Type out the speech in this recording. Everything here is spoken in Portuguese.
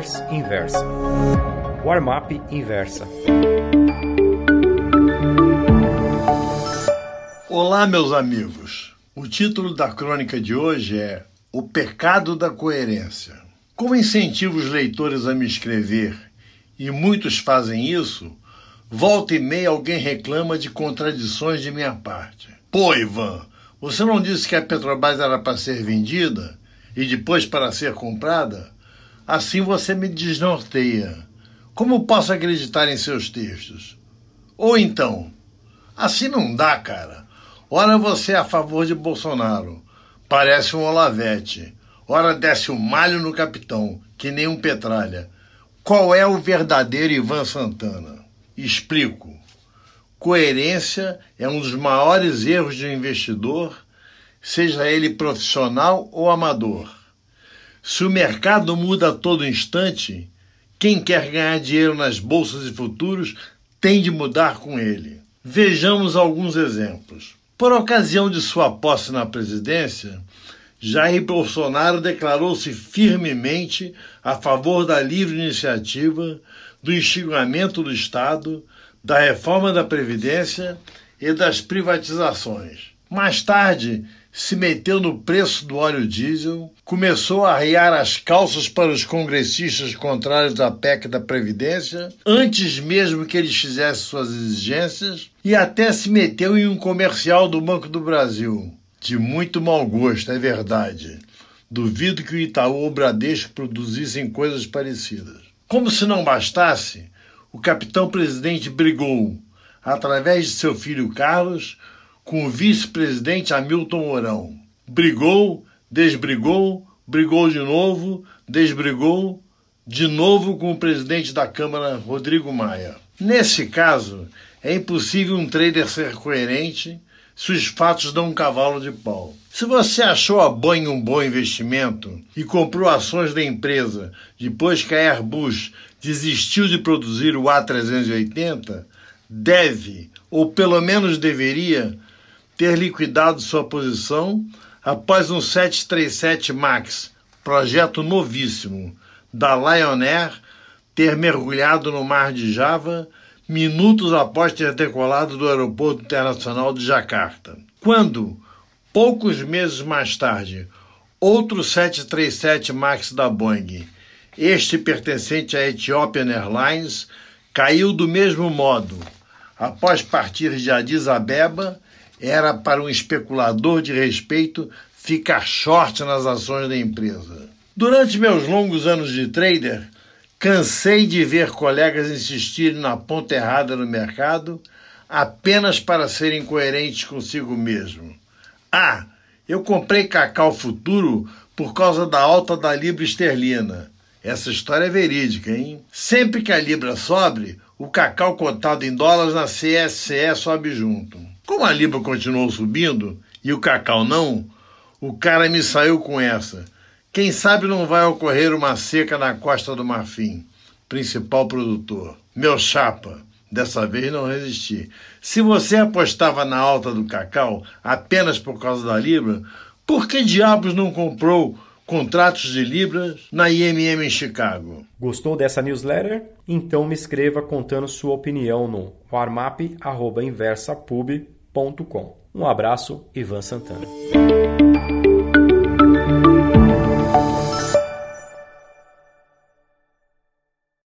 Traders Inversa. Warm-up Inversa. Olá, meus amigos. O título da crônica de hoje é O Pecado da Coerência. Como incentivo os leitores a me escrever, e muitos fazem isso, volta e meia alguém reclama de contradições de minha parte. Pô, Ivan, você não disse que a Petrobras era para ser vendida e depois para ser comprada? Assim você me desnorteia. Como posso acreditar em seus textos? Ou então, assim não dá, cara. Ora você é a favor de Bolsonaro, parece um Olavete. Ora desce o malho no capitão, que nem um petralha. Qual é o verdadeiro Ivan Santana? Explico. Coerência é um dos maiores erros de um investidor, seja ele profissional ou amador. Se o mercado muda a todo instante, quem quer ganhar dinheiro nas bolsas e futuros tem de mudar com ele. Vejamos alguns exemplos. Por ocasião de sua posse na presidência, Jair Bolsonaro declarou-se firmemente a favor da livre iniciativa, do extinguimento do Estado, da reforma da Previdência e das privatizações. Mais tarde, se meteu no preço do óleo diesel, começou a arriar as calças para os congressistas contrários à PEC da Previdência, antes mesmo que eles fizessem suas exigências, e até se meteu em um comercial do Banco do Brasil. De muito mau gosto, é verdade. Duvido que o Itaú ou o Bradesco produzissem coisas parecidas. Como se não bastasse, o capitão-presidente brigou, através de seu filho Carlos, com o vice-presidente Hamilton Mourão. Brigou, desbrigou, brigou de novo, desbrigou, de novo com o presidente da Câmara, Rodrigo Maia. Nesse caso, é impossível um trader ser coerente se os fatos dão um cavalo de pau. Se você achou a Boeing um bom investimento e comprou ações da empresa depois que a Airbus desistiu de produzir o A380, deve, ou pelo menos deveria, ter liquidado sua posição após um 737 MAX, projeto novíssimo, da Lion Air, ter mergulhado no mar de Java minutos após ter decolado do Aeroporto Internacional de Jacarta. Quando, poucos meses mais tarde, outro 737 MAX da Boeing, este pertencente à Ethiopian Airlines, caiu do mesmo modo, após partir de Addis Abeba era para um especulador de respeito ficar short nas ações da empresa. Durante meus longos anos de trader, cansei de ver colegas insistirem na ponta errada no mercado apenas para serem coerentes consigo mesmo. Ah, eu comprei cacau futuro por causa da alta da libra esterlina. Essa história é verídica, hein? Sempre que a libra sobe, o cacau cotado em dólares na CSCE sobe junto. Como a Libra continuou subindo e o cacau não, o cara me saiu com essa. Quem sabe não vai ocorrer uma seca na costa do Marfim, principal produtor. Meu chapa, dessa vez não resisti. Se você apostava na alta do cacau apenas por causa da Libra, por que diabos não comprou contratos de Libras na IMM em Chicago? Gostou dessa newsletter? Então me escreva contando sua opinião no warmap.inversapub.com um abraço, Ivan Santana.